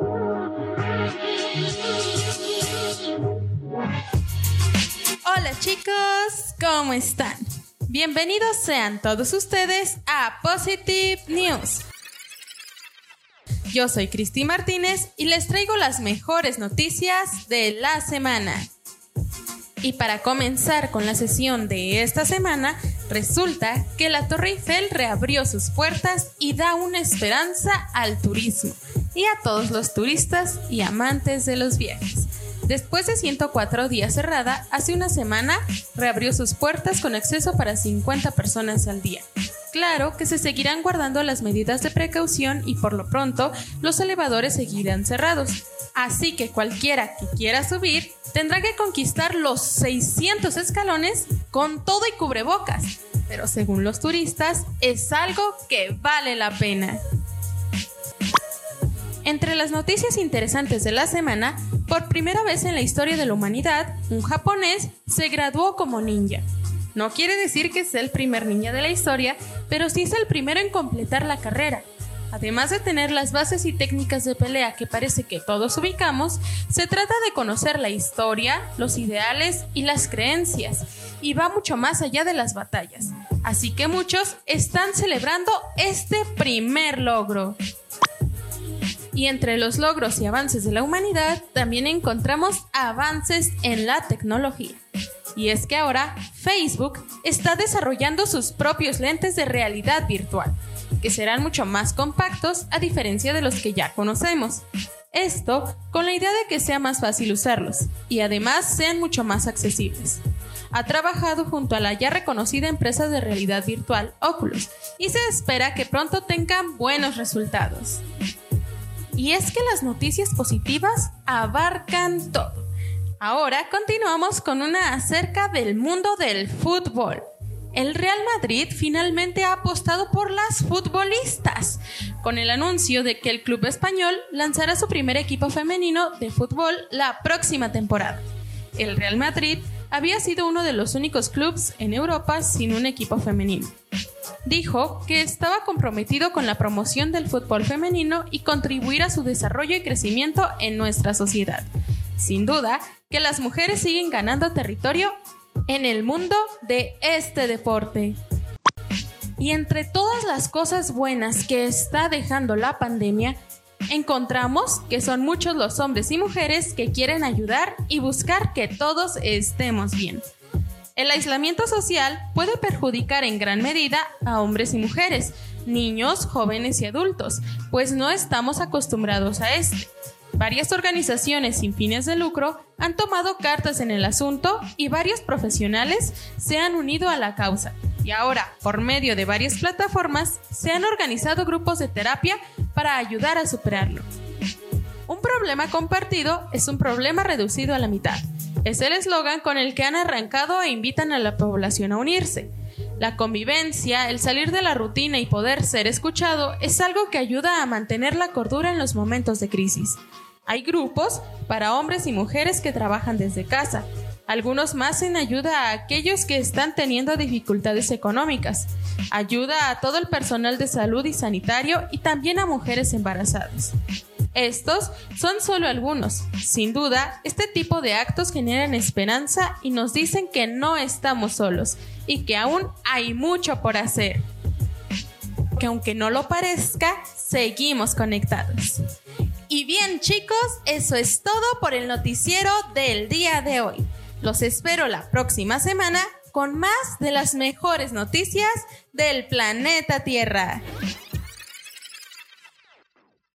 Hola chicos, ¿cómo están? Bienvenidos sean todos ustedes a Positive News. Yo soy Cristi Martínez y les traigo las mejores noticias de la semana. Y para comenzar con la sesión de esta semana, resulta que la Torre Eiffel reabrió sus puertas y da una esperanza al turismo y a todos los turistas y amantes de los viajes. Después de 104 días cerrada, hace una semana reabrió sus puertas con acceso para 50 personas al día. Claro que se seguirán guardando las medidas de precaución y por lo pronto los elevadores seguirán cerrados. Así que cualquiera que quiera subir tendrá que conquistar los 600 escalones con todo y cubrebocas. Pero según los turistas es algo que vale la pena. Entre las noticias interesantes de la semana, por primera vez en la historia de la humanidad, un japonés se graduó como ninja. No quiere decir que sea el primer ninja de la historia, pero sí es el primero en completar la carrera. Además de tener las bases y técnicas de pelea que parece que todos ubicamos, se trata de conocer la historia, los ideales y las creencias, y va mucho más allá de las batallas. Así que muchos están celebrando este primer logro. Y entre los logros y avances de la humanidad también encontramos avances en la tecnología. Y es que ahora Facebook está desarrollando sus propios lentes de realidad virtual, que serán mucho más compactos a diferencia de los que ya conocemos. Esto con la idea de que sea más fácil usarlos y además sean mucho más accesibles. Ha trabajado junto a la ya reconocida empresa de realidad virtual Oculus y se espera que pronto tengan buenos resultados. Y es que las noticias positivas abarcan todo. Ahora continuamos con una acerca del mundo del fútbol. El Real Madrid finalmente ha apostado por las futbolistas, con el anuncio de que el club español lanzará su primer equipo femenino de fútbol la próxima temporada. El Real Madrid había sido uno de los únicos clubes en Europa sin un equipo femenino dijo que estaba comprometido con la promoción del fútbol femenino y contribuir a su desarrollo y crecimiento en nuestra sociedad. Sin duda que las mujeres siguen ganando territorio en el mundo de este deporte. Y entre todas las cosas buenas que está dejando la pandemia, encontramos que son muchos los hombres y mujeres que quieren ayudar y buscar que todos estemos bien. El aislamiento social puede perjudicar en gran medida a hombres y mujeres, niños, jóvenes y adultos, pues no estamos acostumbrados a esto. Varias organizaciones sin fines de lucro han tomado cartas en el asunto y varios profesionales se han unido a la causa. Y ahora, por medio de varias plataformas, se han organizado grupos de terapia para ayudar a superarlo. Un problema compartido es un problema reducido a la mitad. Es el eslogan con el que han arrancado e invitan a la población a unirse. La convivencia, el salir de la rutina y poder ser escuchado es algo que ayuda a mantener la cordura en los momentos de crisis. Hay grupos para hombres y mujeres que trabajan desde casa. Algunos más en ayuda a aquellos que están teniendo dificultades económicas. Ayuda a todo el personal de salud y sanitario y también a mujeres embarazadas. Estos son solo algunos. Sin duda, este tipo de actos generan esperanza y nos dicen que no estamos solos y que aún hay mucho por hacer. Que aunque no lo parezca, seguimos conectados. Y bien chicos, eso es todo por el noticiero del día de hoy. Los espero la próxima semana con más de las mejores noticias del planeta Tierra.